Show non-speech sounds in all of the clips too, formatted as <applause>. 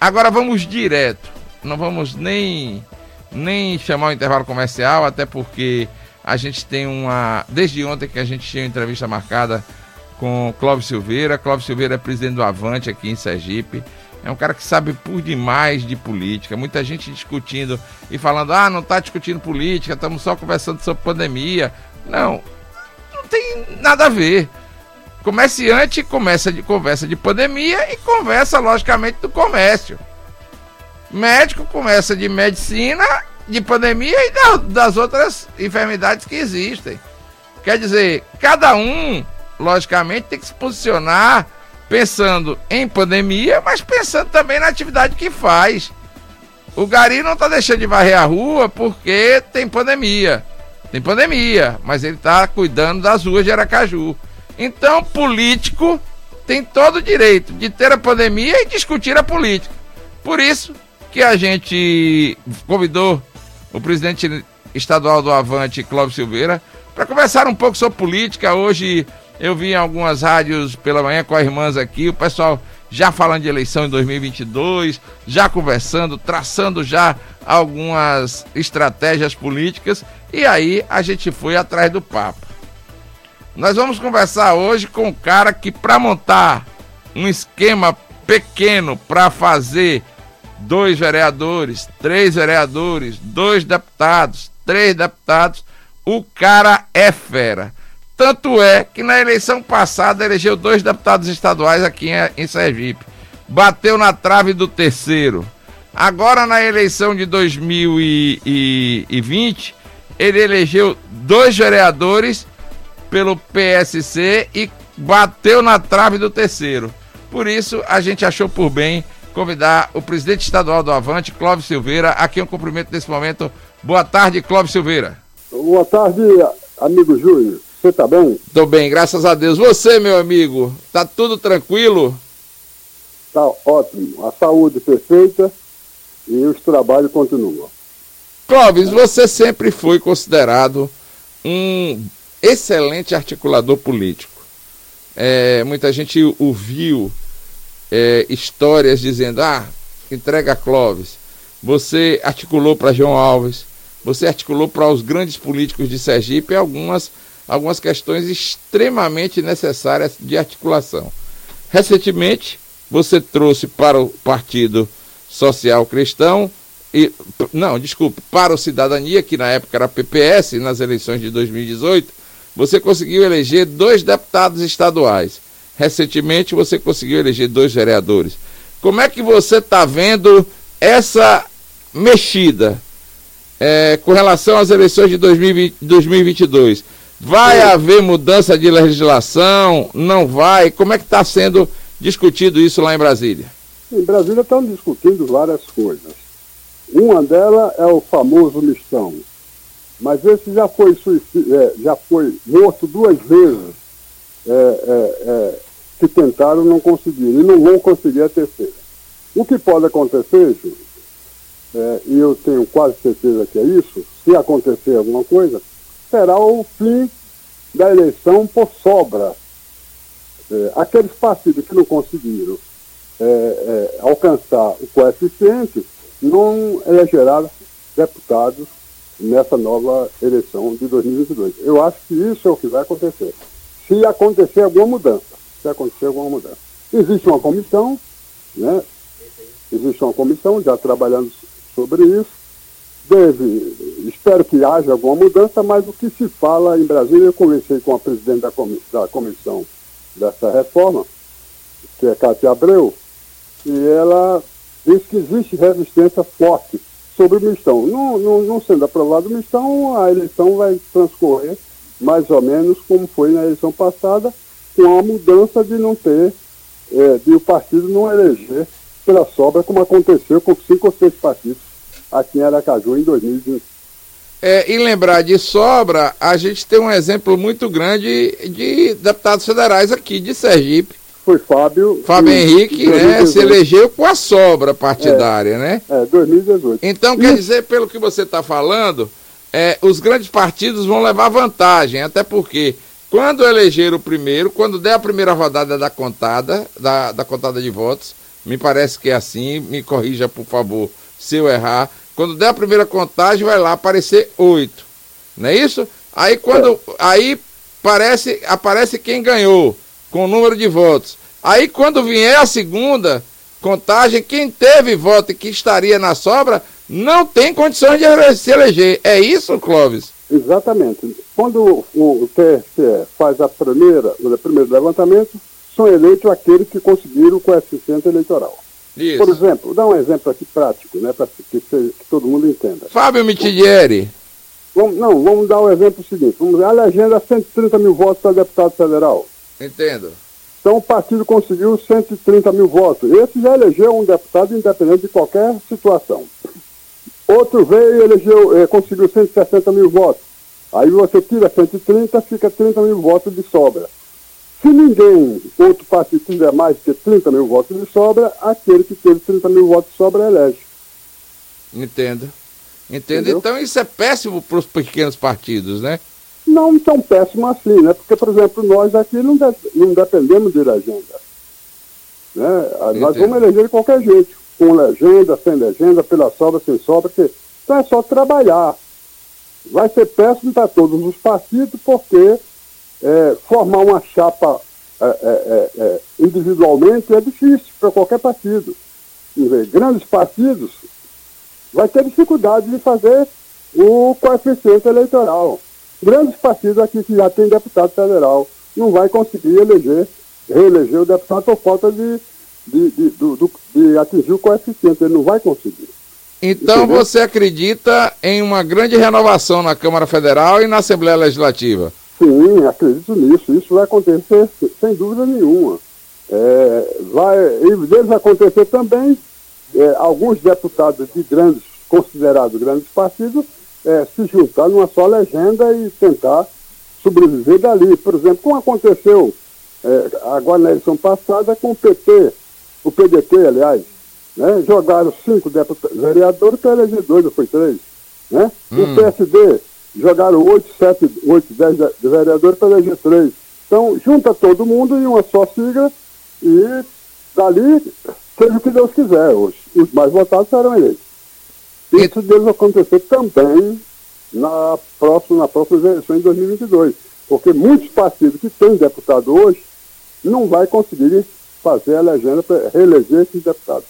Agora vamos direto. Não vamos nem, nem chamar o intervalo comercial, até porque a gente tem uma. Desde ontem que a gente tinha uma entrevista marcada com Clóvis Silveira. Clóvis Silveira é presidente do Avante aqui em Sergipe. É um cara que sabe por demais de política. Muita gente discutindo e falando: ah, não está discutindo política, estamos só conversando sobre pandemia. Não, não tem nada a ver. Comerciante começa de conversa de pandemia e conversa, logicamente, do comércio. Médico começa de medicina, de pandemia e da, das outras enfermidades que existem. Quer dizer, cada um, logicamente, tem que se posicionar pensando em pandemia, mas pensando também na atividade que faz. O Gari não está deixando de varrer a rua porque tem pandemia. Tem pandemia, mas ele está cuidando das ruas de Aracaju. Então, político tem todo o direito de ter a pandemia e discutir a política. Por isso que a gente convidou o presidente estadual do Avante, Clóvis Silveira, para conversar um pouco sobre política. Hoje eu vi em algumas rádios pela manhã com as irmãs aqui, o pessoal já falando de eleição em 2022, já conversando, traçando já algumas estratégias políticas, e aí a gente foi atrás do papo. Nós vamos conversar hoje com um cara que para montar um esquema pequeno para fazer dois vereadores, três vereadores, dois deputados, três deputados, o cara é fera. Tanto é que na eleição passada elegeu dois deputados estaduais aqui em, Sergipe. Bateu na trave do terceiro. Agora na eleição de 2020, ele elegeu dois vereadores pelo PSC e bateu na trave do terceiro. Por isso, a gente achou por bem convidar o presidente estadual do Avante, Clóvis Silveira. Aqui um cumprimento nesse momento. Boa tarde, Clóvis Silveira. Boa tarde, amigo Júlio. Você tá bem? Tô bem, graças a Deus. Você, meu amigo, tá tudo tranquilo? Tá ótimo. A saúde perfeita e os trabalhos continuam. Clóvis, você sempre foi considerado um excelente articulador político. É, muita gente ouviu é, histórias dizendo: ah, entrega Clóvis. Você articulou para João Alves, você articulou para os grandes políticos de Sergipe algumas, algumas questões extremamente necessárias de articulação. Recentemente, você trouxe para o Partido Social Cristão, e, não, desculpe, para o Cidadania, que na época era PPS, nas eleições de 2018, você conseguiu eleger dois deputados estaduais. Recentemente você conseguiu eleger dois vereadores. Como é que você está vendo essa mexida é, com relação às eleições de 2020, 2022? Vai haver mudança de legislação? Não vai? Como é que está sendo discutido isso lá em Brasília? Em Brasília estão discutindo várias coisas. Uma delas é o famoso mistão. Mas esse já foi, é, já foi morto duas vezes. É, é, é que tentaram não conseguiram, e não vão conseguir a terceira. O que pode acontecer, Júlio, é, e eu tenho quase certeza que é isso, se acontecer alguma coisa, será o fim da eleição por sobra. É, aqueles partidos que não conseguiram é, é alcançar o coeficiente não elegerão deputados nessa nova eleição de 2022. Eu acho que isso é o que vai acontecer. Se acontecer alguma mudança se acontecer alguma mudança. Existe uma comissão, né? Existe uma comissão já trabalhando sobre isso. Deve, espero que haja alguma mudança, mas o que se fala em Brasília, eu conversei com a presidente da, da comissão dessa reforma, que é Cátia Abreu, e ela diz que existe resistência forte sobre o mistão. Não, não, não sendo aprovado o mistão, a eleição vai transcorrer mais ou menos como foi na eleição passada, com a mudança de não ter, é, de o partido não eleger pela sobra, como aconteceu com cinco ou seis partidos aqui em Aracaju em 2020. É, e lembrar de sobra, a gente tem um exemplo muito grande de deputados federais aqui de Sergipe. Foi Fábio. Fábio em, Henrique, né? Se elegeu com a sobra partidária, é, né? É, 2018. Então, e... quer dizer, pelo que você está falando, é, os grandes partidos vão levar vantagem, até porque quando eleger o primeiro, quando der a primeira rodada da contada, da, da contada de votos, me parece que é assim, me corrija por favor se eu errar. Quando der a primeira contagem, vai lá aparecer oito. Não é isso? Aí quando. Aí parece, aparece quem ganhou com o número de votos. Aí quando vier a segunda contagem, quem teve voto e que estaria na sobra não tem condições de se eleger. É isso, Clóvis? Exatamente. Quando o, TSE faz a primeira, o primeiro levantamento, são eleitos aqueles que conseguiram o coeficiente eleitoral. Isso. Por exemplo, vou dar um exemplo aqui prático, né, para que, que, todo mundo entenda. Fábio Mitidieri. Vamos, não, vamos dar o um exemplo seguinte. Vamos, a legenda 130 mil votos para deputado federal. Entendo. Então o partido conseguiu 130 mil votos. Esse já elegeu um deputado independente de qualquer situação. Outro veio e elegeu, eh, conseguiu 160 mil votos. Aí você tira 130, fica 30 mil votos de sobra. Se ninguém, outro partido tiver mais de 30 mil votos de sobra, aquele que teve 30 mil votos de sobra elege. Entendo. Entendo. Entendeu? Então isso é péssimo para os pequenos partidos, né? Não tão péssimo assim, né? Porque, por exemplo, nós aqui não, de, não dependemos de legenda. Né? Nós vamos eleger de qualquer jeito, com legenda, sem legenda, pela sobra, sem sobra. Que... Então é só trabalhar. Vai ser péssimo para todos os partidos, porque é, formar uma chapa é, é, é, é individualmente é difícil para qualquer partido. Grandes partidos vai ter dificuldade de fazer o coeficiente eleitoral. Grandes partidos aqui que já tem deputado federal não vai conseguir eleger, reeleger o deputado por falta de, de, de, de, de atingir o coeficiente, ele não vai conseguir. Então Entendeu? você acredita em uma grande renovação na Câmara Federal e na Assembleia Legislativa? Sim, acredito nisso. Isso vai acontecer sem dúvida nenhuma. É, vai, e deve acontecer também é, alguns deputados de grandes, considerados grandes partidos, é, se juntar numa só legenda e tentar sobreviver dali. Por exemplo, como aconteceu é, agora na eleição passada com o PT, o PDT, aliás, né? jogaram cinco deputados, vereadores para eleger dois, ou foi três. Né? Hum. O PSD jogaram oito, sete, oito, dez vereadores para eleger três. Então, junta todo mundo em uma só sigla e dali, seja o que Deus quiser. Os, os mais votados serão eleitos. Isso deve acontecer também na próxima, na próxima eleição em 2022. Porque muitos partidos que têm deputado hoje não vai conseguir fazer a legenda para reeleger esses deputados.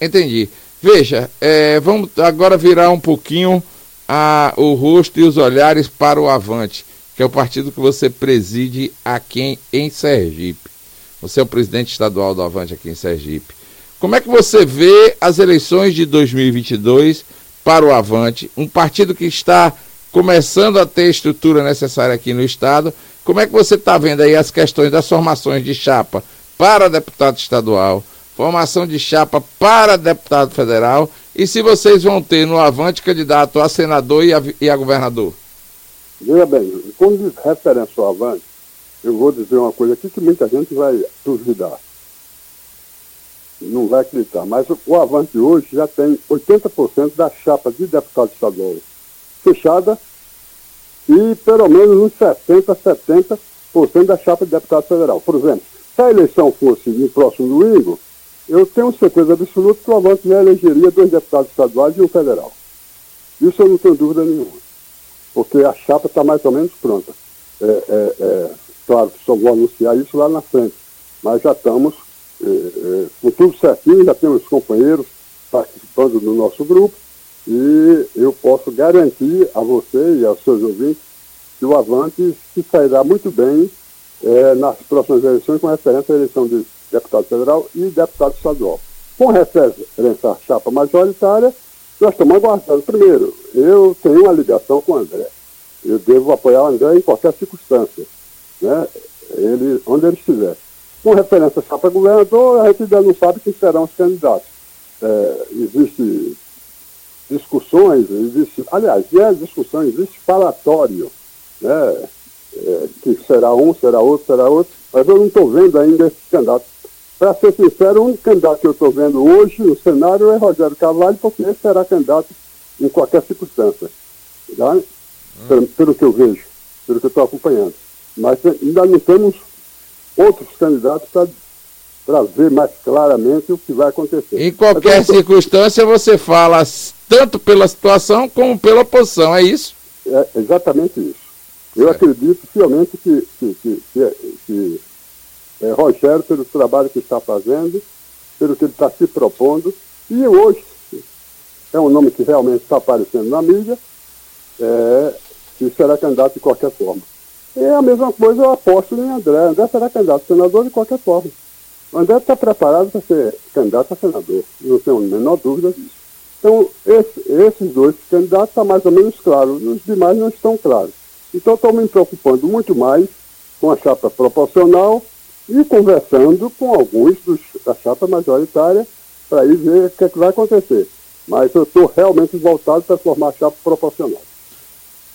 Entendi. Veja, é, vamos agora virar um pouquinho a, o rosto e os olhares para o Avante, que é o partido que você preside aqui em, em Sergipe. Você é o presidente estadual do Avante aqui em Sergipe. Como é que você vê as eleições de 2022 para o Avante, um partido que está começando a ter a estrutura necessária aqui no Estado? Como é que você está vendo aí as questões das formações de chapa para deputado estadual, formação de chapa para deputado federal e se vocês vão ter no Avante candidato a senador e a, e a governador? Veja bem, quando diz referência ao Avante, eu vou dizer uma coisa aqui que muita gente vai duvidar não vai acreditar, mas o Avante hoje já tem 80% da chapa de deputado estadual fechada e pelo menos uns 60%, 70% da chapa de deputado federal. Por exemplo, se a eleição fosse no próximo domingo, eu tenho certeza absoluta que o Avante já elegeria dois deputados estaduais e um federal. Isso eu não tenho dúvida nenhuma, porque a chapa está mais ou menos pronta. É, é, é, claro, só vou anunciar isso lá na frente, mas já estamos com tudo certinho, já temos companheiros participando do nosso grupo e eu posso garantir a você e aos seus ouvintes que o Avante se sairá muito bem é, nas próximas eleições com referência à eleição de deputado federal e deputado estadual. Com referência à chapa majoritária, nós estamos aguardando. Primeiro, eu tenho uma ligação com o André. Eu devo apoiar o André em qualquer circunstância, né? ele, onde ele estiver. Com referência só para governador, a gente ainda não sabe quem serão os candidatos. É, existe discussões, existe, aliás, é discussão, existe falatório, né? É, que será um, será outro, será outro, mas eu não estou vendo ainda esse candidato. Para ser sincero, o único candidato que eu estou vendo hoje no cenário é Rogério Carvalho, porque ele será candidato em qualquer circunstância. Tá? Hum. Pelo, pelo, que eu vejo, pelo que eu estou acompanhando. Mas ainda não temos outros candidatos para ver mais claramente o que vai acontecer. Em qualquer Mas, circunstância, você fala tanto pela situação como pela oposição, é isso? É exatamente isso. Eu certo. acredito fielmente que, que, que, que, que é, Rogério, pelo trabalho que está fazendo, pelo que ele está se propondo, e hoje é um nome que realmente está aparecendo na mídia, é, que será candidato de qualquer forma. É a mesma coisa eu aposto em André. André será candidato a senador de qualquer forma. André está preparado para ser candidato a senador, não tenho a menor dúvida disso. Então, esse, esses dois candidatos estão tá mais ou menos claros, os demais não estão claros. Então, estou me preocupando muito mais com a chapa proporcional e conversando com alguns dos, da chapa majoritária para ir ver o que, é que vai acontecer. Mas eu estou realmente voltado para formar a chapa proporcional.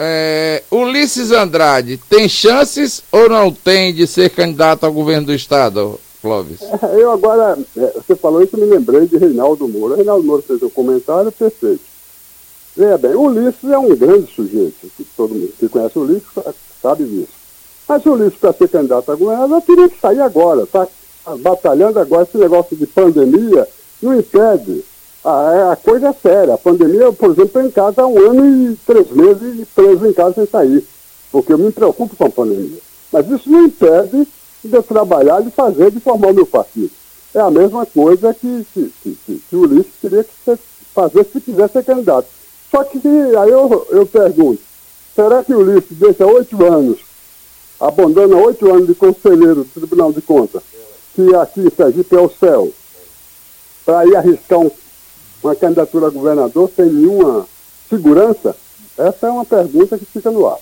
É, Ulisses Andrade tem chances ou não tem de ser candidato ao governo do estado, Clóvis? <laughs> Eu agora, é, você falou isso, me lembrei de Reinaldo Moura. Reinaldo Moura fez um comentário perfeito. Veja bem, Ulisses é um grande sujeito, todo mundo que conhece Ulisses sabe disso. Mas Ulisses, para ser candidato a governador, teria que sair agora, está batalhando agora. Esse negócio de pandemia não impede é, a coisa é séria. A pandemia, por exemplo, estou em casa há um ano e três meses preso em casa sem sair, porque eu me preocupo com a pandemia. Mas isso não impede de eu trabalhar, de fazer, de formar o meu partido. É a mesma coisa que, que, que, que, que o Ulisses teria que ser, fazer se quiser ser candidato. Só que aí eu, eu pergunto, será que o Ulisses deixa oito anos, abandona oito anos de conselheiro do Tribunal de Contas, que aqui em Sergipe é o céu, para ir arriscar um uma candidatura a governador sem nenhuma segurança? Essa é uma pergunta que fica no ar.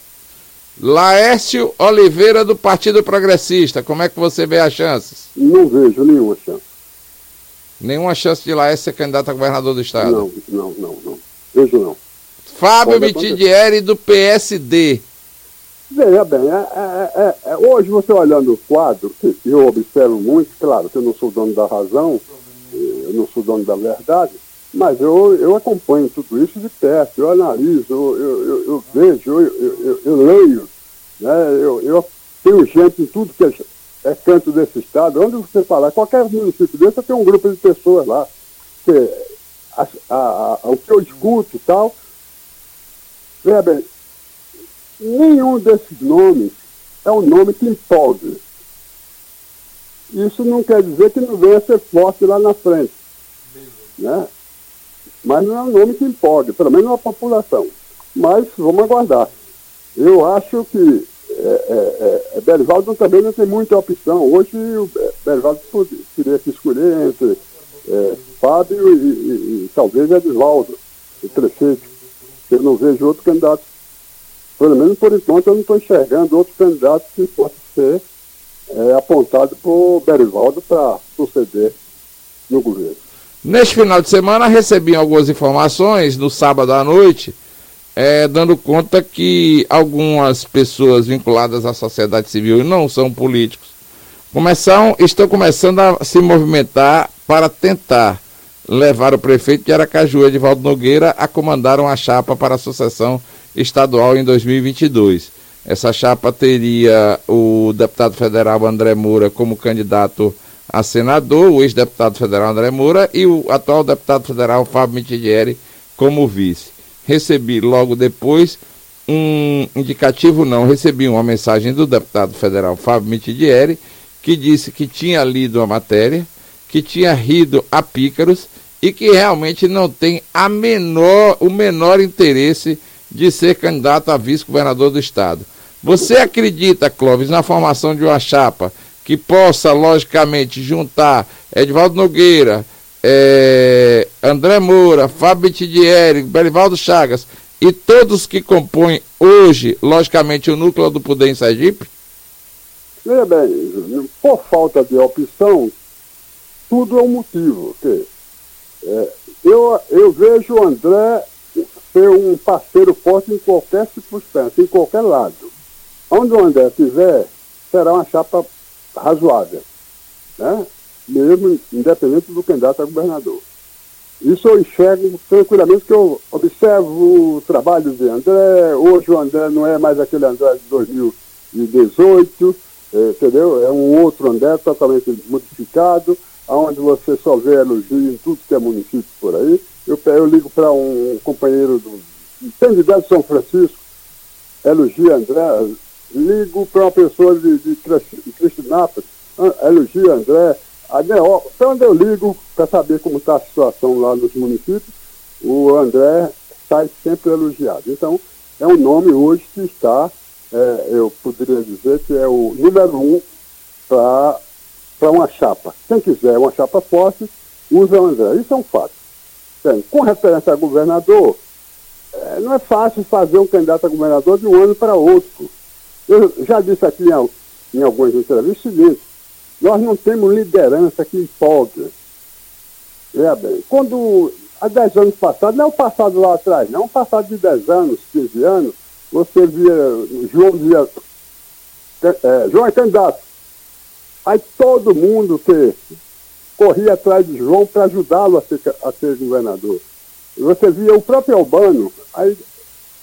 Laércio Oliveira, do Partido Progressista, como é que você vê as chances? Não vejo nenhuma chance. Nenhuma chance de Laércio ser candidato a governador do Estado? Não, não, não, não. Vejo não. Fábio Mitidieri, do PSD. Veja bem, é, é, é, é, hoje você olhando o quadro, eu observo muito, claro que eu não sou dono da razão, eu não sou dono da verdade, mas eu, eu acompanho tudo isso de perto, eu analiso, eu, eu, eu vejo, eu, eu, leio, né? eu, tenho gente em tudo que é, é canto desse estado, onde você falar, qualquer município desse tem um grupo de pessoas lá. Que a, a, a, o que eu escuto e tal, bem, nenhum desses nomes é um nome que empolga. Isso não quer dizer que não venha ser forte lá na frente. Né? Mas não é um nome que empolgue, pelo menos a população. Mas vamos aguardar. Eu acho que é, é, é, Berivaldo também não tem muita opção. Hoje o Berivaldo teria que escolher entre é, Fábio e, e, e talvez Edvaldo, o prefeito. Eu não vejo outro candidato. Pelo menos por enquanto eu não estou enxergando outro candidato que possa ser é, apontado por Berivaldo para suceder no governo. Neste final de semana recebi algumas informações no sábado à noite, é, dando conta que algumas pessoas vinculadas à sociedade civil e não são políticos começam, estão começando a se movimentar para tentar levar o prefeito de Aracaju, Edvaldo Nogueira, a comandar uma chapa para a sucessão estadual em 2022. Essa chapa teria o deputado federal André Moura como candidato a senador, o ex-deputado federal André Moura e o atual deputado federal Fábio Mitidieri como vice. Recebi logo depois um indicativo, não, recebi uma mensagem do deputado federal Fábio Mitidieri, que disse que tinha lido a matéria, que tinha rido a pícaros e que realmente não tem a menor, o menor interesse de ser candidato a vice-governador do estado. Você acredita, Clóvis, na formação de uma chapa que possa, logicamente, juntar Edvaldo Nogueira, é, André Moura, Fábio Tidieri, Belivaldo Chagas e todos que compõem hoje, logicamente, o núcleo do Poder em Sergipe? Veja bem, por falta de opção, tudo é um motivo. É, eu, eu vejo o André ser um parceiro forte em qualquer circunstância, em qualquer lado. Onde o André estiver, será uma chapa razoável, né? mesmo independente do candidato a governador. Isso eu enxergo tranquilamente, que eu observo o trabalho de André. Hoje o André não é mais aquele André de 2018. é, entendeu? É um outro André totalmente modificado, onde você só vê elogio em tudo que é município por aí. Eu, eu ligo para um companheiro do candidato de São Francisco, elogia André, ligo para uma pessoa de, de, de Cristinápolis, elogia André, para onde eu ligo para saber como está a situação lá nos municípios, o André sai sempre elogiado. Então, é um nome hoje que está, é, eu poderia dizer que é o número um para uma chapa. Quem quiser uma chapa forte, usa o André. Isso é um fato. Bem, com referência a governador, é, não é fácil fazer um candidato a governador de um ano para outro. Eu já disse aqui em, em algumas entrevistas o seguinte, nós não temos liderança que empolga. É bem, quando há 10 anos passados, não é o passado lá atrás, não, é um passado de 10 anos, 15 anos, você via, João via, é, João é candidato. Aí todo mundo que corria atrás de João para ajudá-lo a ser, a ser governador. Você via o próprio Albano, aí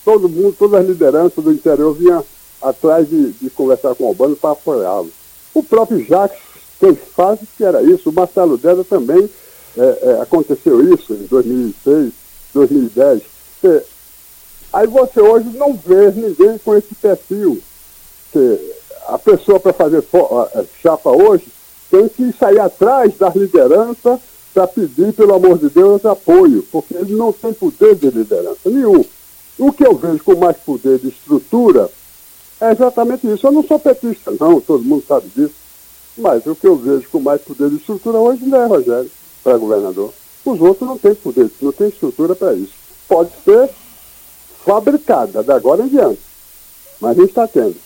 todo mundo, todas as lideranças do interior vinha atrás de, de conversar com o Albano para apoiá-lo. O próprio Jacques fez fase que era isso, o Marcelo Deda também é, é, aconteceu isso em 2006, 2010. É, aí você hoje não vê ninguém com esse perfil. A pessoa para fazer chapa hoje tem que sair atrás das lideranças para pedir, pelo amor de Deus, apoio, porque ele não tem poder de liderança nenhum. O que eu vejo com mais poder de estrutura é exatamente isso. Eu não sou petista, não, todo mundo sabe disso. Mas o que eu vejo com mais poder de estrutura hoje não é Rogério para governador. Os outros não têm poder, não têm estrutura para isso. Pode ser fabricada da agora em diante, mas a gente está tendo.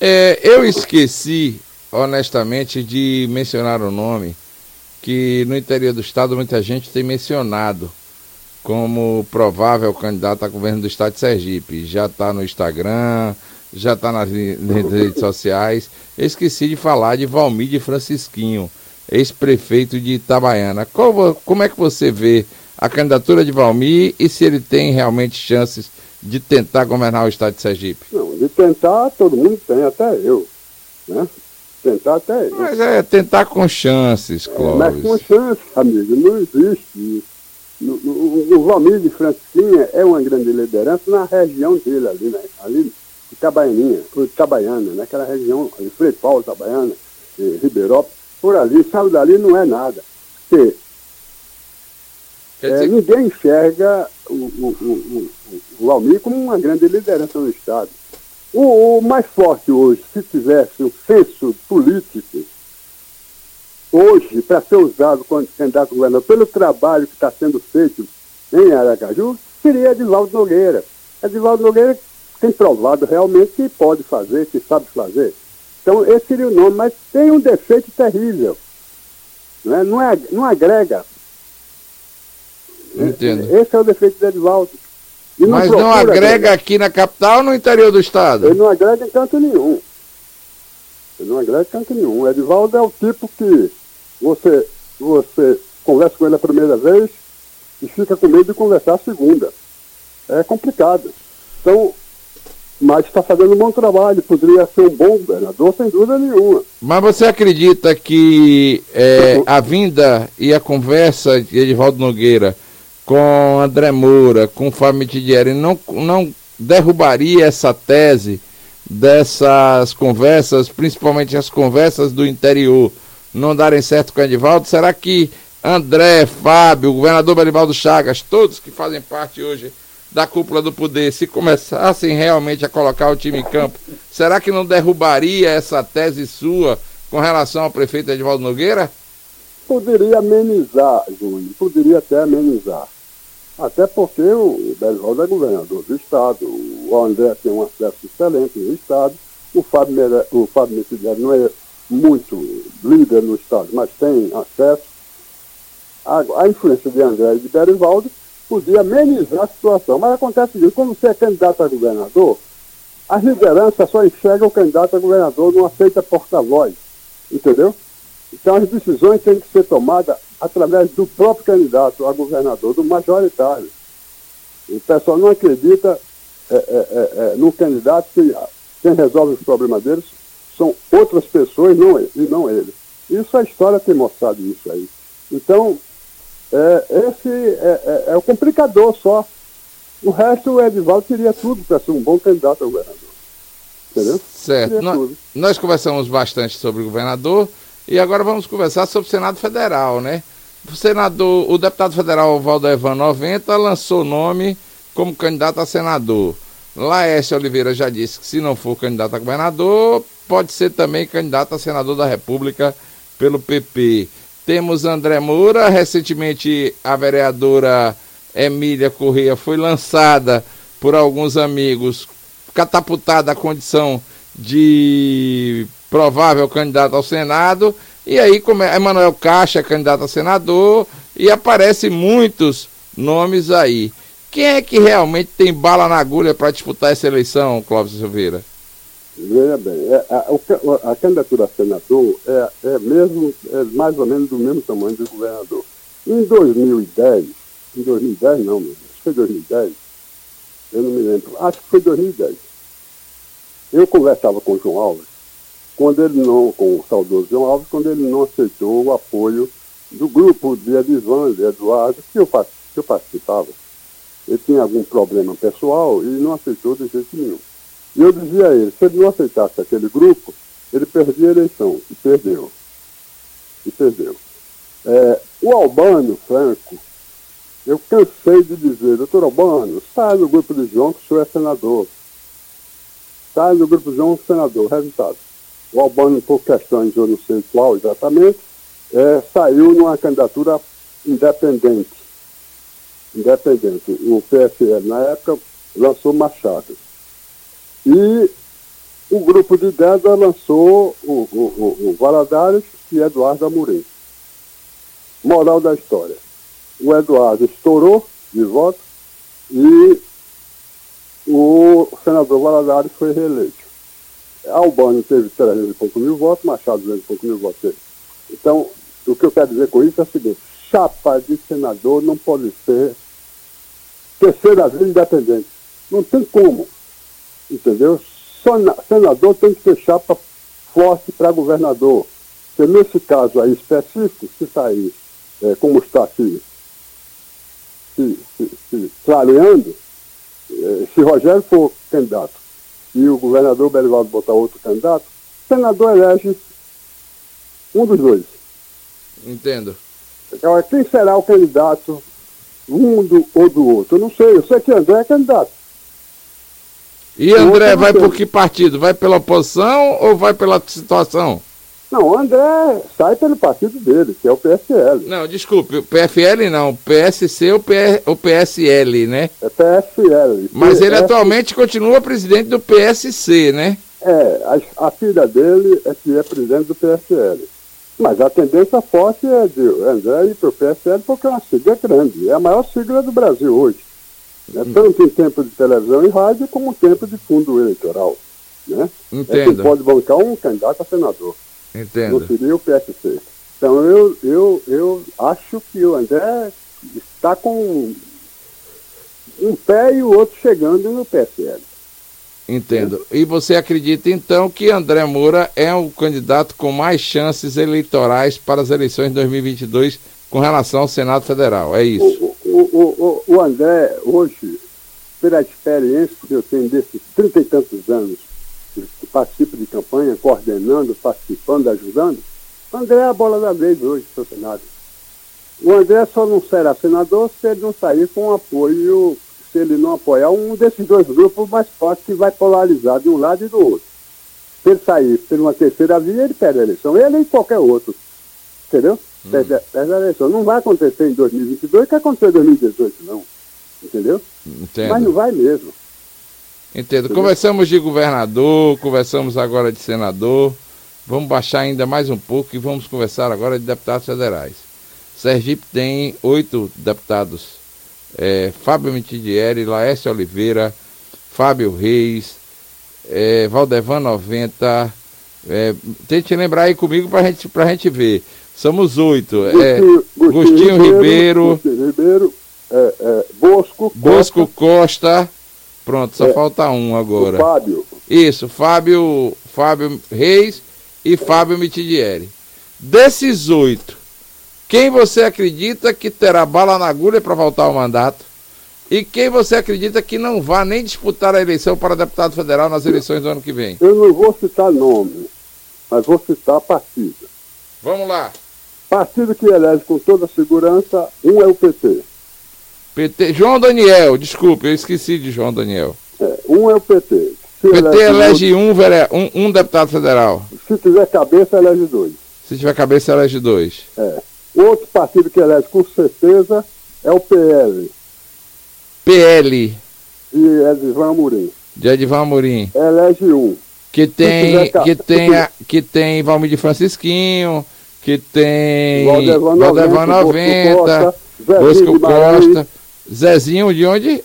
É, eu esqueci, honestamente, de mencionar o nome que no interior do estado muita gente tem mencionado como provável candidato a governo do estado de Sergipe. Já está no Instagram, já está nas, nas redes sociais. Eu esqueci de falar de Valmir de Francisquinho ex-prefeito de Itabaiana. Como, como é que você vê a candidatura de Valmir e se ele tem realmente chances de tentar governar o estado de Sergipe? Não, de tentar todo mundo tem, até eu. Né? Tentar até eu. Mas é tentar com chances, Clóvis. É, mas com chances, amigo, não existe isso. O, o Valmir de Francisquinha é uma grande liderança na região dele ali, né? Ali Itabaianinha, Itabaiana, naquela região, Frei Paulo, Itabaiana, eh, Ribeirópolis por ali, saiu dali, não é nada. Porque, é, ninguém enxerga o, o, o, o, Almir como uma grande liderança no Estado. O, o mais forte hoje, se tivesse um senso político, hoje, para ser usado como candidato a governador, pelo trabalho que está sendo feito em Aracaju, seria Edivaldo Nogueira. Edivaldo Nogueira tem provado realmente que pode fazer, que sabe fazer. Então, esse seria o nome, mas tem um defeito terrível. Não, é? não, é, não agrega. Entendo. Esse é o defeito do Edivaldo. Não mas não agrega aqui na capital ou no interior do estado? Ele não agrega em canto nenhum. Ele não agrega em canto nenhum. O Edivaldo é o tipo que você, você conversa com ele a primeira vez e fica com medo de conversar a segunda. É complicado. Então, mas está fazendo um bom trabalho, poderia ser um bom governador, sem dúvida nenhuma. Mas você acredita que é, a vinda e a conversa de Edivaldo Nogueira com André Moura, com Fábio Mitidieri, não, não derrubaria essa tese dessas conversas, principalmente as conversas do interior, não darem certo com Edivaldo? Será que André, Fábio, o governador Belivaldo Chagas, todos que fazem parte hoje da cúpula do poder, se começassem realmente a colocar o time em campo, será que não derrubaria essa tese sua com relação ao prefeito Edvaldo Nogueira? Poderia amenizar, Júnior, poderia até amenizar. Até porque o Edvaldo é governador do Estado, o André tem um acesso excelente no Estado, o Fábio, o Fábio Messidiano não é muito líder no Estado, mas tem acesso. A, a influência de André e de Berivaldo podia amenizar a situação. Mas acontece isso, quando você é candidato a governador, a liderança só enxerga o candidato a governador, não aceita porta-voz, entendeu? Então as decisões têm que ser tomadas através do próprio candidato a governador, do majoritário. O pessoal não acredita é, é, é, é no candidato que quem resolve os problemas deles são outras pessoas não, e não ele. Isso a história tem mostrado isso aí. Então, é, esse é, é, é o complicador só. O resto, o Edivaldo teria tudo para ser um bom candidato a governador. Entendeu? Certo. Nós, nós, conversamos bastante sobre o governador e agora vamos conversar sobre o Senado Federal, né? O senador, o deputado federal Valdevan 90 lançou nome como candidato a senador. Laércio Oliveira já disse que se não for candidato a governador, pode ser também candidato a senador da República pelo PP. Temos André Moura, recentemente a vereadora Emília Correia foi lançada por alguns amigos, catapultada à condição de provável candidato ao Senado, e aí como é, Emanuel Caixa é candidato a senador, e aparecem muitos nomes aí. Quem é que realmente tem bala na agulha para disputar essa eleição, Clóvis Silveira? Veja bem, é, a, a, candidatura a senador é, é, mesmo, é mais ou menos do mesmo tamanho do governador. Em 2010, em 2010 não, acho que foi 2010, eu não me lembro, acho que foi 2010. Eu conversava com o João Alves, quando ele não, com o saudoso João Alves, quando ele não aceitou o apoio do grupo de Edivan, de Eduardo, que eu, que eu participava. Ele tinha algum problema pessoal e não aceitou de jeito nenhum. E eu dizia a ele, se ele não aceitasse aquele grupo, ele perdia a eleição. E perdeu. E perdeu. É, o Albano Franco, eu cansei de dizer, doutor Albano, sai do grupo de João que o senhor é senador. Sai do grupo de João senador. Resultado. O Albano, por questões, eu não sei qual exatamente, é, saiu numa candidatura independente. Independente. O PSL, na época, lançou Machado. E o grupo de Deda lançou o, o, o, o Valadares e Eduardo Amorim. Moral da história. O Eduardo estourou de voto e o senador Valadares foi reeleito. Albano teve 300 e pouco mil votos, Machado 200 e pouco mil votos. Então, o que eu quero dizer com isso é o seguinte, chapa de senador não pode ser terceira vez independente. Não tem como entendeu? Senador tem que ser chapa forte para governador. Porque nesse caso aí específico, se sair é, como está se, se, se, se clareando, é, se Rogério for candidato e o governador Belivaldo botar outro candidato, o senador elege um dos dois. Entendo. Agora, quem será o candidato, um do, ou do outro? Eu não sei, eu sei que André é candidato. E André vai por que partido? Vai pela oposição ou vai pela situação? Não, o André sai pelo partido dele, que é o PSL. Não, desculpe, o PFL não, PSC ou o PSL, né? É PSL. Mas ele atualmente continua presidente do PSC, né? É, a, a, filha dele é que é presidente do PSL. Mas a tendência forte é de André ir para o PSL porque é uma sigla grande, é a maior sigla do Brasil hoje. Né? Hum. Tanto em tempo de televisão e rádio, como em tempo de fundo eleitoral. Né? Entendo. É que pode bancar um candidato a senador. Entendo. Não seria o PSC. Então eu, eu, eu acho que o André está com um pé e o outro chegando no PSL. Entendo. E você acredita então que André Moura é o candidato com mais chances eleitorais para as eleições de 2022 com relação ao Senado Federal? É isso? O, o, o, André, hoje, pela experiência que eu tenho desses trinta e tantos anos, que participo de campanha, coordenando, participando, ajudando, o André é a bola da vez hoje, seu Senado. O André só não será senador se ele não sair com apoio, se ele não apoiar um desses dois grupos mais fortes que vai polarizar de um lado e do outro. Se ele sair por uma terceira via, ele perde a eleição. Ele e qualquer outro. Entendeu? Perde, perde a eleição. Não vai acontecer em 2022 que aconteceu em 2018, não. Entendeu? Entendo. Mas não vai mesmo. Entendo. Entendeu? Conversamos de governador, conversamos agora de senador. Vamos baixar ainda mais um pouco e vamos conversar agora de deputados federais. Sergipe tem oito deputados. É, Fábio Mitidieri, Laércio Oliveira, Fábio Reis, é, Valdevan 90. É, tente lembrar aí comigo para gente, a gente ver. Somos oito. É, Agostinho, Ribeiro. Ribeiro, é, é, Bosco. Bosco Costa. Costa. Pronto, só é, falta um agora. Fábio. Isso, Fábio, Fábio Reis e Fábio Mitidieri. Desses oito, quem você acredita que terá bala na agulha para voltar ao mandato? E quem você acredita que não vá nem disputar a eleição para deputado federal nas eleições do ano que vem? Eu não vou citar nome, mas vou citar partido. Vamos lá. Partido que elege com toda segurança, um é o PT. PT. João Daniel, desculpe, eu esqueci de João Daniel. É, um é o PT. Se PT elege, elege um, um, um, deputado federal. Se tiver cabeça, elege dois. Se tiver cabeça, elege dois. É. Outro partido que elege com certeza é o PL. PL. De Edivan Amorim. De Edivan Amorim. Elege um. Que tem, que tem, a, que tem Valmir de Francisquinho, que tem Valdevan 90, Bosco Costa, Zezinho de onde?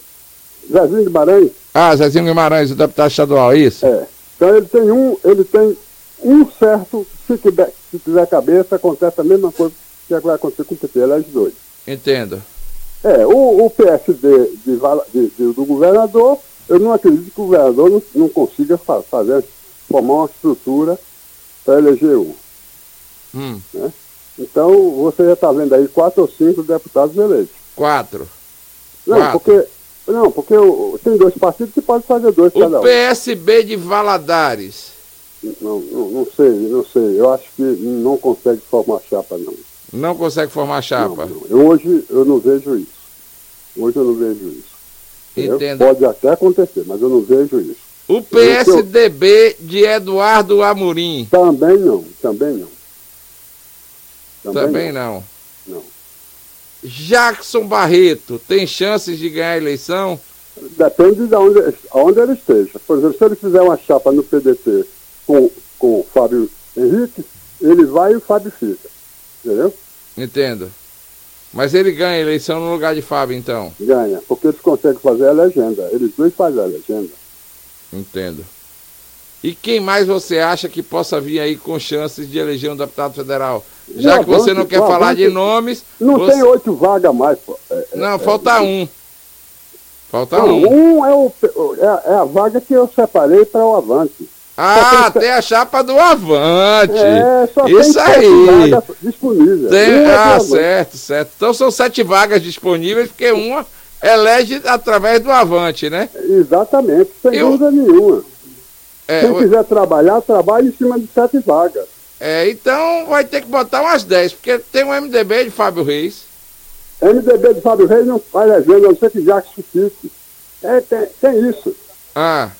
Zezinho Guimarães. Ah, Zezinho Guimarães, o deputado estadual, isso? É. Então ele tem um, ele tem um certo, se tiver, se tiver cabeça, acontece a mesma coisa que vai acontecer com o PT, elege dois. Entendo. É, o, o PSD de, de, de, do governador, eu não acredito que o governador não, não consiga fazer, formar uma estrutura para eleger um. Hum. Né? Então, você já está vendo aí quatro ou cinco deputados eleitos. Quatro. Não, quatro. porque, não, porque tem dois partidos que podem fazer dois o cada um. PSB de Valadares. Não, não, não, sei, não sei. Eu acho que não consegue formar chapa, não. Não consegue formar chapa? Não, não. Hoje eu não vejo isso. Hoje eu não vejo isso. Entendo. Pode até acontecer, mas eu não vejo isso. O PSDB de Eduardo Amorim. Também não, também não. Também, também não. não. Não. Jackson Barreto tem chances de ganhar a eleição? Depende de onde, onde ele esteja. Por exemplo, se ele fizer uma chapa no PDT com, com o Fábio Henrique, ele vai e o Fábio fica. Entendeu? Entendo. Mas ele ganha a eleição no lugar de Fábio, então? Ganha, porque eles conseguem fazer a legenda. Eles dois fazem a legenda. Entendo. E quem mais você acha que possa vir aí com chances de eleger um deputado federal? Já que avante, você não quer falar de nomes. Não você... tem oito vagas mais, pô. É, é não, é, falta é, um. Falta não, um. Um é, o, é, é a vaga que eu separei para o Avante. Ah, tem, tem, a chapa do Avante. É, só Isso tem aí. vagas disponíveis. Tem, é ah, certo, certo. Então são sete vagas disponíveis, porque uma elege através do Avante, né? Exatamente, sem eu... dúvida nenhuma. É, Quem quiser trabalhar, trabalhe em cima de sete vagas. É, então vai ter que botar umas dez, porque tem um MDB de Fábio Reis. MDB de Fábio Reis não faz legenda, a não ser que Jackson fique. É, tem, tem isso. Ah.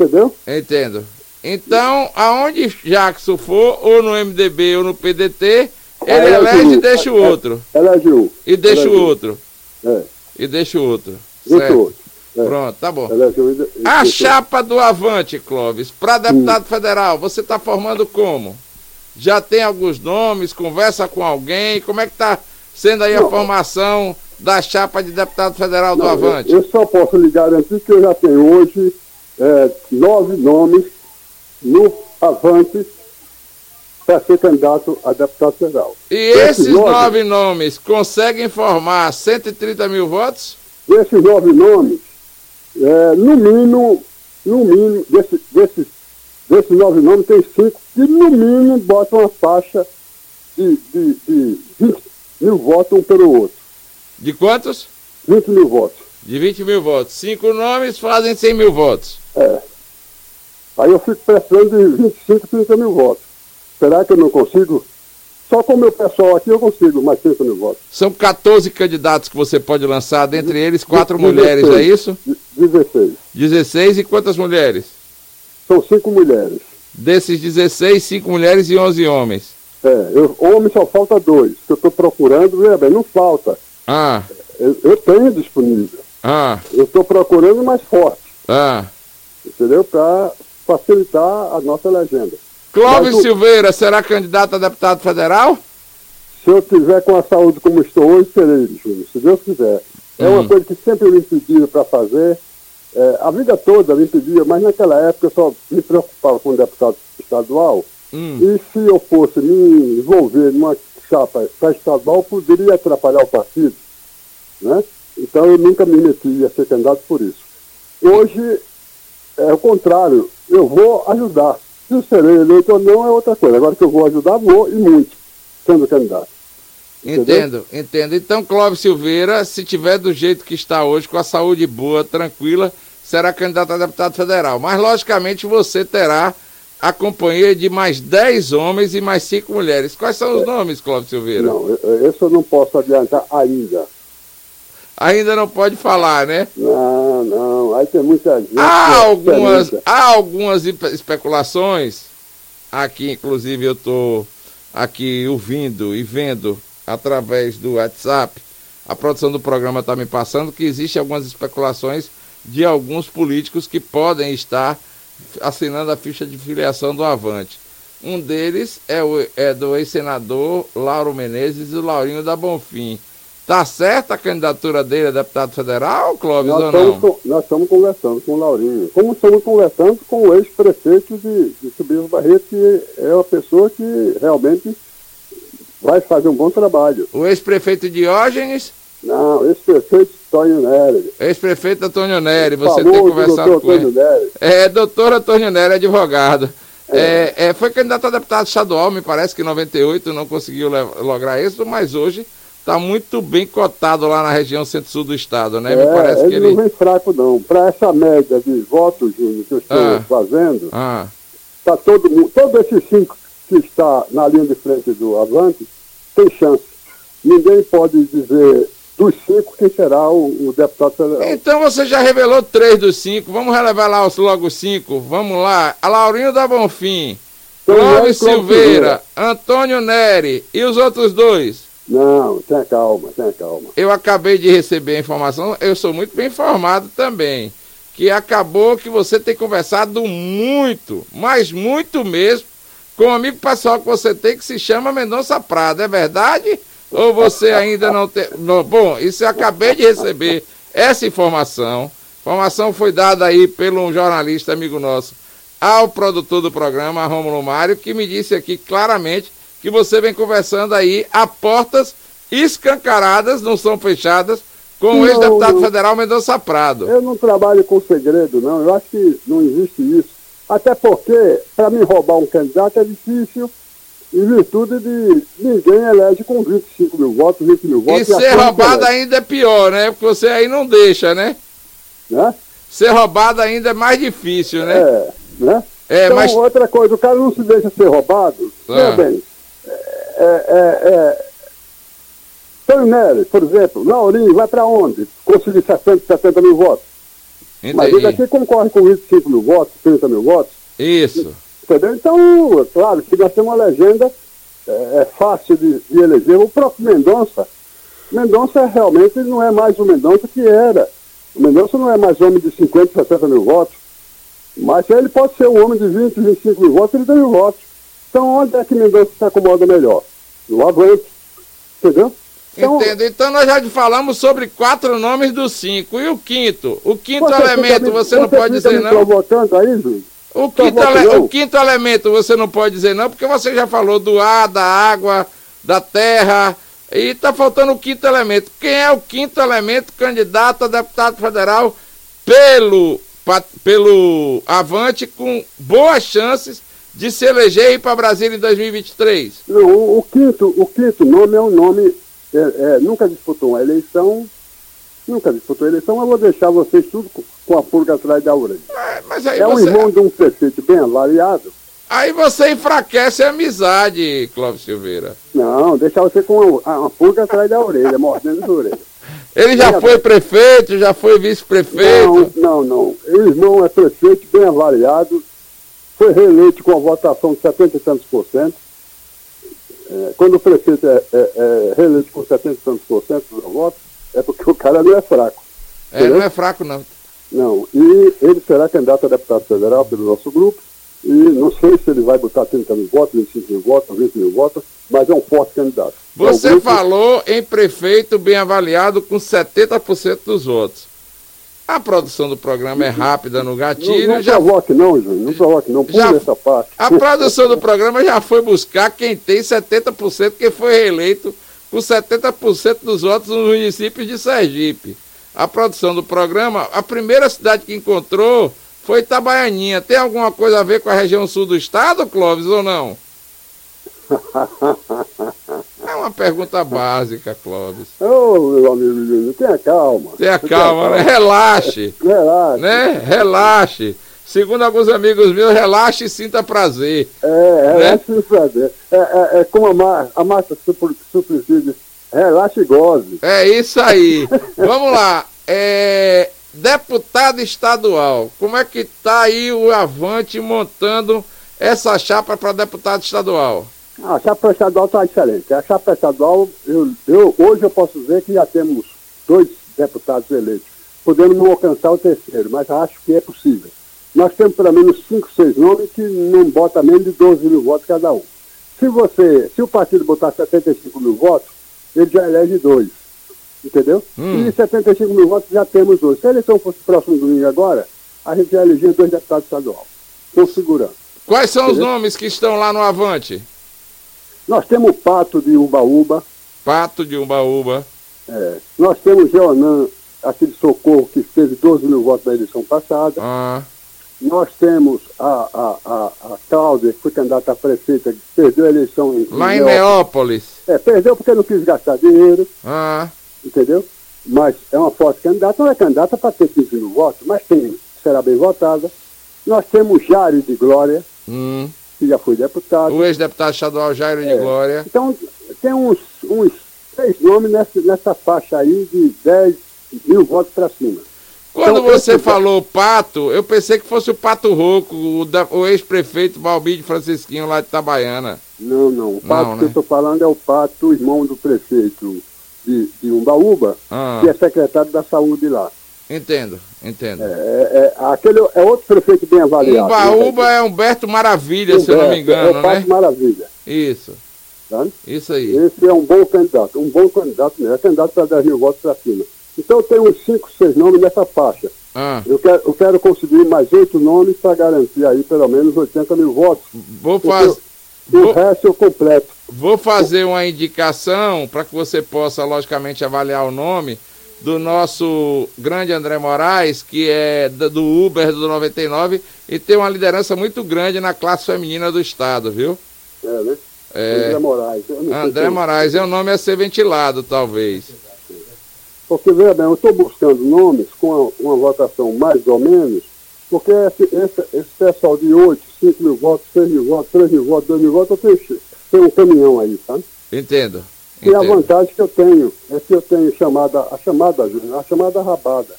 Entendeu? Entendo. Então, aonde Jackson for, ou no MDB ou no PDT, ele elege e deixa o outro. Elege um. E deixa o outro. É. E deixa o outro. Deixa o outro. É. Pronto, tá bom. A chapa do Avante, Clóvis, para deputado hum. federal, você está formando como? Já tem alguns nomes, conversa com alguém, como é que está sendo aí Não. a formação da chapa de deputado federal do Não, Avante? Eu, eu, só posso lhe garantir que eu já tenho hoje é, nove nomes no Avante para ser candidato a deputado federal. E esses, esses nove nomes conseguem formar 130 mil votos? Esses nove nomes é, no mínimo, no mínimo, desses desse, desse nove nomes, tem cinco que no mínimo botam uma faixa de, de, de 20 mil votos um pelo outro. De quantos? 20 mil votos. De 20 mil votos. Cinco nomes fazem 100 mil votos. É. Aí eu fico precisando de 25, 30 mil votos. Será que eu não consigo só com o meu pessoal aqui eu consigo mais 5 mil votos. São 14 candidatos que você pode lançar, dentre eles quatro 16, mulheres, é isso? 16. 16 e quantas mulheres? São cinco mulheres. Desses 16, cinco mulheres e 11 homens. É, eu, homem só falta dois, que eu estou procurando, veja bem, não falta. Ah. Eu, eu tenho disponível. Ah. Eu estou procurando mais forte. Ah. Entendeu? Para facilitar a nossa legenda. Clóvis Silveira será candidato a deputado federal? Se eu tiver com a saúde como estou hoje, serei, Júnior, se Deus quiser. É hum. uma coisa que sempre me pediram para fazer. É, a vida toda me pedia, mas naquela época eu só me preocupava com o deputado estadual. Hum. E se eu fosse me envolver numa chapa para estadual, poderia atrapalhar o partido. Né? Então eu nunca me meti a ser candidato por isso. Hoje é o contrário. eu vou ajudar. Se serei eleito ou não é outra coisa. Agora que eu vou ajudar, vou e muito, sendo candidato. Entendo, entendo. Então, Clóvis Silveira, se tiver do jeito que está hoje, com a saúde boa, tranquila, será candidato a deputado federal. Mas, logicamente, você terá a companhia de mais 10 homens e mais 5 mulheres. Quais são os é. nomes, Clóvis Silveira? Não, esse eu não posso adiantar ainda. Ainda não pode falar, né? Não, não. Aí tem muita gente. Há algumas, há algumas especulações. Aqui, inclusive, eu estou aqui ouvindo e vendo através do WhatsApp. A produção do programa está me passando que existem algumas especulações de alguns políticos que podem estar assinando a ficha de filiação do Avante. Um deles é, o, é do ex-senador Lauro Menezes e o Laurinho da Bonfim. Tá certa a candidatura dele a deputado federal, Clóvis, nós ou não? Com, nós estamos conversando com o Laurinho. Como estamos conversando com o ex-prefeito de, de Subias Barreto, que é uma pessoa que realmente vai fazer um bom trabalho. O ex-prefeito Diógenes? Não, ex-prefeito Antônio Nery. Ex-prefeito Antônio Nery, você tem conversado com ele. Nery. É, doutor Antônio Nery, advogado. É. É, é, foi candidato a deputado estadual, me parece que em 98 não conseguiu lograr isso, mas hoje está muito bem cotado lá na região centro-sul do estado, né? É, me parece ele que ele não vem fraco não. Para essa média de votos, Júnior, que eu estou ah. fazendo, ah. Tá todo mundo, todos esses cinco que está na linha de frente do Avante, tem chance. Ninguém pode dizer dos cinco quem será o, o, deputado federal. Então você já revelou três dos cinco. Vamos relevar lá os logo cinco. Vamos lá. A Laurinho da Bonfim, Clóvis Silveira, Antônio Neri e os outros dois. Não, tenha calma, tenha calma. Eu acabei de receber a informação, eu sou muito bem informado também, que acabou que você tem conversado muito, mas muito mesmo, com um amigo pessoal que você tem que se chama Mendonça Prada, é verdade? Ou você ainda não tem. Não, bom, isso eu acabei de receber essa informação. Informação foi dada aí pelo um jornalista amigo nosso ao produtor do programa, Rômulo Mário, que me disse aqui claramente que você vem conversando aí a portas escancaradas, não são fechadas, com o ex-deputado federal Mendonça Prado. Eu não trabalho com segredo, não. Eu acho que não existe isso. Até porque, para me roubar um candidato é difícil, em virtude de ninguém elege com 25 mil votos, 20 mil votos. E, e ser roubado ainda é pior, né? Porque você aí não deixa, né? Né? Ser roubado ainda é mais difícil, né? É, né? É, então, mas... outra coisa, o cara não se deixa ser roubado. Ah. bem, é, é, é, Tony Nery, por exemplo, Laurinho, vai para onde? Conseguir 60, 70 mil votos. Entendi. Mas ele aqui concorre com 25 mil votos, 30 mil votos. Isso. Entendeu? Então, é claro que nós temos uma legenda, é, é fácil de, de, eleger. O próprio Mendonça, Mendonça realmente não é mais o Mendonça que era. O Mendonça não é mais homem de 50, 60 mil votos. Mas ele pode ser um homem de 20, 25 mil votos, ele tem mil votos. Então, onde é que Mendonça se acomoda melhor? No aguento. Entendeu? Então, Entendo. Então nós já falamos sobre quatro nomes dos cinco. E o quinto? O quinto você elemento, você, você não pode dizer não? Aí, Júlio? O quinto, ele, o quinto elemento você não pode dizer não, porque você já falou do ar, da água, da terra, e está faltando o quinto elemento. Quem é o quinto elemento candidato a deputado federal pelo, pelo Avante com boas chances de se eleger e ir para Brasília em 2023? Não, o, o, quinto, o quinto nome é um nome, é, é, nunca disputou uma eleição, nunca disputou a eleição, eu vou deixar vocês tudo com a pulga atrás da orelha. Mas, é você... um irmão de um prefeito bem avaliado. Aí você enfraquece a amizade, Clóvis Silveira. Não, deixar você com uma, uma pulga atrás da orelha, mordendo a orelha. Ele já foi prefeito, já foi vice-prefeito? Não, não, não. O irmão é prefeito, bem avaliado, foi reeleito com a votação de 70 e tantos por cento. É, quando o prefeito é, é, é, reeleito com 70 e tantos por cento dos votos, é porque o cara não é fraco. É, entendeu? não é fraco, não. Não, e ele será candidato a deputado federal pelo nosso grupo, e não sei se ele vai botar 30 mil votos, 25 mil votos, 20 mil votos, mas é um forte candidato. Você grupo... falou em prefeito bem avaliado com 70% dos votos. A produção do programa é rápida no gatilho. Não, não já... provoque não, Júnior, não provoque não, pula já... essa parte. A produção do programa já foi buscar quem tem 70%, que foi reeleito com 70% dos votos nos municípios de Sergipe a produção do programa, a primeira cidade que encontrou foi Itabaianinha. Tem alguma coisa a ver com a região sul do estado, Clóvis, ou não? É uma pergunta básica, Clóvis. Ô, oh, meu amigo, tenha calma. Tenha calma, calma, né? Relaxe. Relaxe. Né? Relaxe. Segundo alguns amigos meus, relaxe e sinta prazer. É, relaxe e sinta prazer. É, é, é como a, Mar a Marta Suplicy diz, relaxe e goze. É isso aí. Vamos lá. É, deputado estadual, como é que tá aí o Avante montando essa chapa para deputado estadual? A chapa estadual está excelente. A chapa estadual, eu, eu, hoje eu posso dizer que já temos dois deputados eleitos. Podemos não alcançar o terceiro, mas acho que é possível. Nós temos pelo menos cinco, seis nomes que não bota menos de 12 mil votos cada um. Se você, se o partido botar 75 mil votos, ele já elege dois. Entendeu? Hum. E 75 mil votos já temos dois. Se a eleição fosse próximo domingo agora, a gente já elegia dois deputados estaduais. Com segurança. Quais são Entendeu? os nomes que estão lá no Avante? Nós temos o Pato de Ubaúba. Pato de Ubaúba. É. Nós temos Geonan, aqui de Socorro, que teve 12 mil votos na eleição passada. Ah. Nós temos a, a, a, a Cláudia, que foi candidata a prefeita, que perdeu a eleição em. Lá em Neópolis. É, perdeu porque não quis gastar dinheiro. Ah. Entendeu? Mas é uma forte candidata, não é candidata para ter 15 mil votos, mas tem, será bem votada. Nós temos Jário de Glória. Hum que já foi deputado. O ex-deputado estadual Jairo é. de Glória. Então, tem uns, uns seis nomes nessa, nessa faixa aí de 10 mil votos para cima. Quando então, você falou pato, eu pensei que fosse o Pato Roco, o, o ex-prefeito Balbide Francisquinho lá de Itabaiana. Não, não. O pato não, que né? eu estou falando é o pato, irmão do prefeito de, de Umbaúba, ah. que é secretário da saúde lá. Entendo, entendo. É, é, é, aquele é outro prefeito bem avaliado. Umbaúba né? é Humberto Maravilha, Humberto, se eu não me engano, é né? Maravilha. Isso. Tá? Isso aí. Esse é um bom candidato, um bom candidato mesmo. É candidato para 10 mil votos para cima. Então eu tenho uns 5, 6 nomes nessa faixa. Ah. Eu, quero, eu quero conseguir mais oito nomes para garantir aí pelo menos 80 mil votos. Vou fazer. O resto eu completo. Vou fazer uma indicação para que você possa, logicamente, avaliar o nome do nosso grande André Moraes, que é do Uber do 99 e tem uma liderança muito grande na classe feminina do estado, viu? É, né? É, André Moraes. André Moraes, é um nome a ser ventilado, talvez. Porque, veja bem, eu estou buscando nomes com uma, uma, votação mais ou menos, porque esse, esse, esse pessoal de 8, 5 mil votos, 6 mil votos, 3 mil votos, 2 mil votos, eu tenho, tenho um caminhão aí, sabe? Entendo. E a vantagem que eu tenho é que eu tenho chamada, a chamada, a chamada rabada.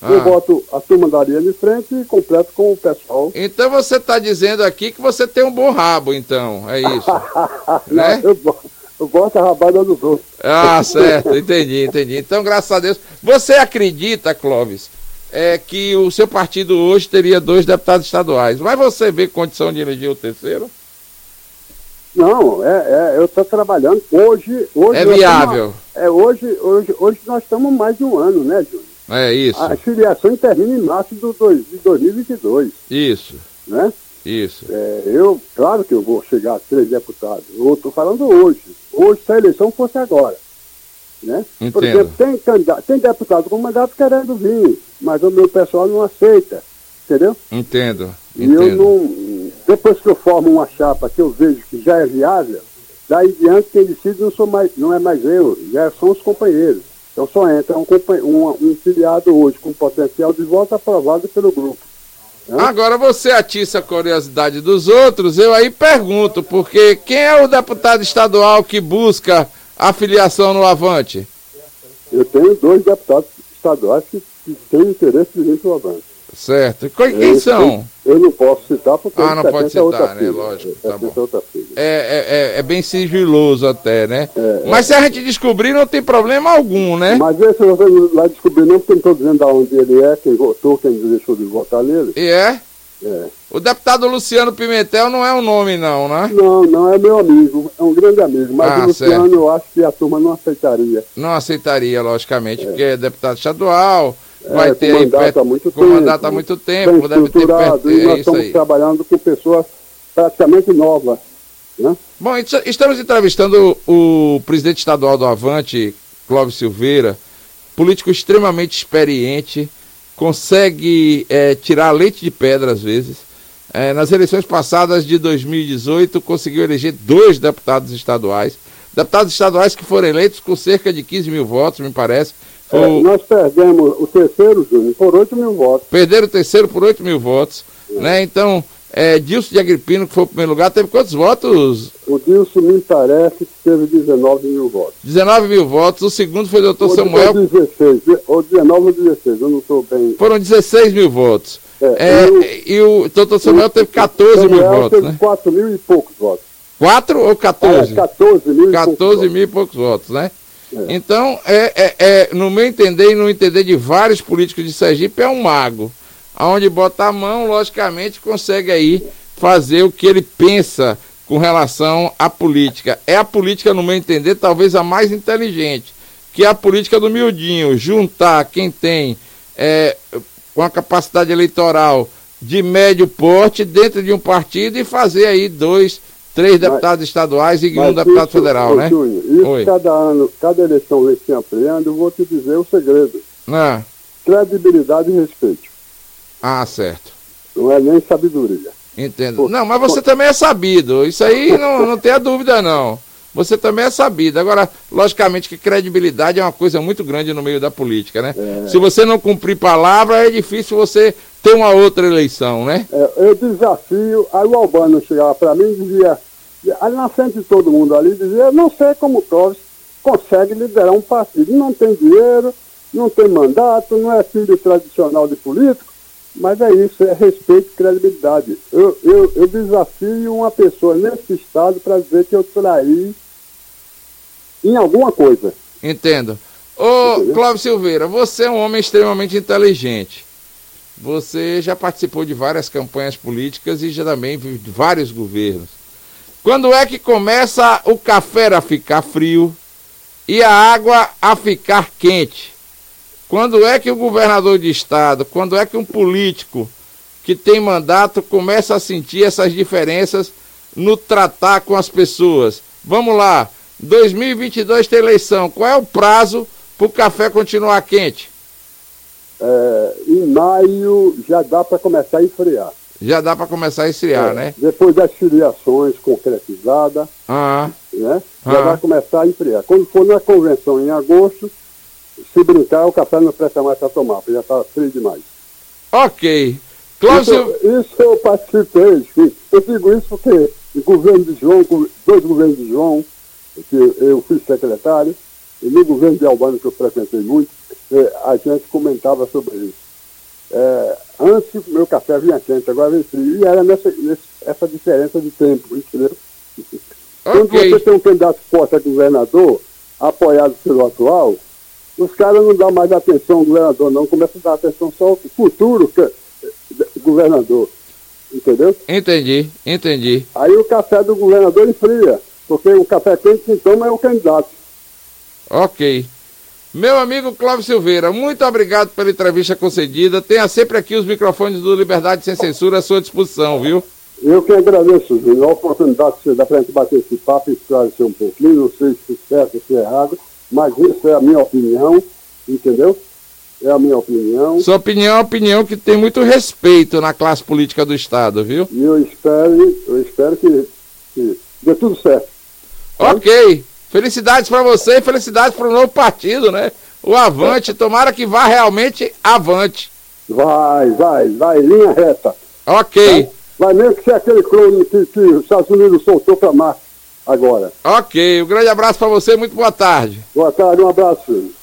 Ah. Eu boto a turma da linha de frente e completo com o pessoal. Então você está dizendo aqui que você tem um bom rabo, então, é isso? <laughs> né? eu, eu boto a rabada dos outros. Ah, <laughs> certo, entendi, entendi. Então, graças a Deus. Você acredita, Clóvis, é, que o seu partido hoje teria dois deputados estaduais, mas você vê condição de eleger o terceiro? Não, é, é eu estou trabalhando hoje. hoje é viável. é, hoje, hoje, hoje nós estamos mais de um ano, né, Júnior? É isso. A filiação termina em março do dois, de 2022. Isso. Né? Isso. É, eu, claro que eu vou chegar a três deputados. Eu estou falando hoje. Hoje, se a eleição fosse agora. Né? Entendo. Porque tem, candidato, tem deputado com mandato querendo vir, mas o meu pessoal não aceita. Entendeu? Entendo. E eu não. Depois que eu formo uma chapa que eu vejo que já é viável, daí diante quem decide não, sou mais, não é mais eu, já são os companheiros. Então só entra um, um, um filiado hoje com potencial de voto aprovado pelo grupo. Né? Agora você atiça a curiosidade dos outros, eu aí pergunto, porque quem é o deputado estadual que busca a filiação no Avante? Eu tenho dois deputados estaduais que, que têm interesse de vir para o Avante. Certo. Quem eu, são? Eu, eu, não posso citar porque ah, não pode citar, né? Filha. Lógico. Tá bom. É, é, é, é, bem sigiloso até, né? É, é. Mas se a gente descobrir, não tem problema algum, né? Mas esse você vai descobrir não, porque não estou dizendo de onde ele é, quem votou, quem deixou de votar nele. E é? É. O deputado Luciano Pimentel não é um nome, não, né? Não, não é meu amigo, é um grande amigo. Mas ah, o Luciano certo. eu acho que a turma não aceitaria. Não aceitaria, logicamente, é. porque é deputado estadual vai é, ter com mandato há muito tempo. mandato há muito tempo, deve ter perto, e nós estamos aí. trabalhando com pessoas praticamente novas. Né? Bom, estamos entrevistando o presidente estadual do Avante, Clóvis Silveira, político extremamente experiente, consegue é, tirar leite de pedra às vezes. É, nas eleições passadas de 2018, conseguiu eleger dois deputados estaduais. Deputados estaduais que foram eleitos com cerca de 15 mil votos, me parece. É, nós perdemos o terceiro, Júnior, por 8 mil votos. Perderam o terceiro por 8 mil votos. É. Né? Então, é, Dilson de Agripino, que foi o primeiro lugar, teve quantos votos? O Dilson me parece que teve 19 mil votos. 19 mil votos. O segundo foi o doutor Samuel. Ou 16, ou 19 ou 16, eu não estou bem. Foram 16 mil votos. É, é, e o doutor Samuel teve 14 Samuel mil votos. Teve né? 4 mil e poucos votos. 4 ou 14? Ah, 14 mil 14 mil e poucos votos, né? É. Então, é, é, é, no meu entender e no entender de vários políticos de Sergipe, é um mago aonde bota a mão, logicamente consegue aí fazer o que ele pensa com relação à política. É a política, no meu entender, talvez a mais inteligente, que é a política do miudinho, juntar quem tem é, com a capacidade eleitoral de médio porte dentro de um partido e fazer aí dois, três deputados mas, estaduais e um deputado isso, federal, né? Júnior, isso Oi. cada ano, cada eleição vem se ampliando, eu vou te dizer o segredo. Ah. Credibilidade e respeito. Ah, certo. Não é nem sabedoria. Entendo. Não, mas você também é sabido. Isso aí não, não tenha dúvida, não. Você também é sabido. Agora, logicamente que credibilidade é uma coisa muito grande no meio da política, né? É. Se você não cumprir palavra, é difícil você ter uma outra eleição, né? É, eu desafio, aí o Albano chegava para mim e dizia, ali na frente de todo mundo ali, dizia, não sei como o Clóvis consegue liderar um partido. Não tem dinheiro, não tem mandato, não é filho tradicional de político, mas é isso, é respeito e credibilidade. Eu, eu, eu desafio uma pessoa nesse estado para dizer que eu traí em alguma coisa. Entendo. Ô, Cláudio Silveira, você é um homem extremamente inteligente. Você já participou de várias campanhas políticas e já também de vários governos. Quando é que começa o café a ficar frio e a água a ficar quente? Quando é que o governador de estado, quando é que um político que tem mandato começa a sentir essas diferenças no tratar com as pessoas? Vamos lá, 2022 tem eleição, qual é o prazo para o café continuar quente? É, em maio já dá para começar a esfriar. Já dá para começar a esfriar, é, né? Depois das filiações concretizadas, ah. né? Já ah. vai começar a esfriar. Quando for na convenção em agosto, se brincar, o café não presta mais para tomar, porque já está frio demais. Ok. Cláudio... Isso, isso eu participei. Eu digo isso porque o governo de João, dois governos de João, que eu fui secretário, e no governo de Albano, que eu frequentei muito, é, a gente comentava sobre isso. É, antes o meu café vinha quente, agora vem frio. E era nessa, nessa diferença de tempo, entendeu? Okay. Quando você tem um candidato forte a governador, apoiado pelo atual, os caras não dão mais atenção ao governador, não, começam a dar atenção só ao futuro que, governador. Entendeu? Entendi, entendi. Aí o café do governador enfria, porque o café quente quem toma é o candidato. Ok. Meu amigo Cláudio Silveira, muito obrigado pela entrevista concedida. Tenha sempre aqui os microfones do Liberdade Sem Censura à sua disposição, viu? Eu que agradeço, Júnior, a oportunidade que você dá para a gente bater esse papo e esclarecer um pouquinho, não sei se é certo ou se é errado, mas isso é a minha opinião, entendeu? É a minha opinião. Sua opinião é uma opinião que tem muito respeito na classe política do Estado, viu? E eu espero, eu espero que, que dê tudo certo. Ok. Felicidades para você e felicidades para o novo partido, né? O Avante. Tomara que vá realmente avante. Vai, vai, vai, linha reta. Ok. Vai, vai mesmo que seja aquele clone que, que os Estados Unidos soltou para Marte agora. Ok, um grande abraço para você, muito boa tarde. Boa tarde, um abraço.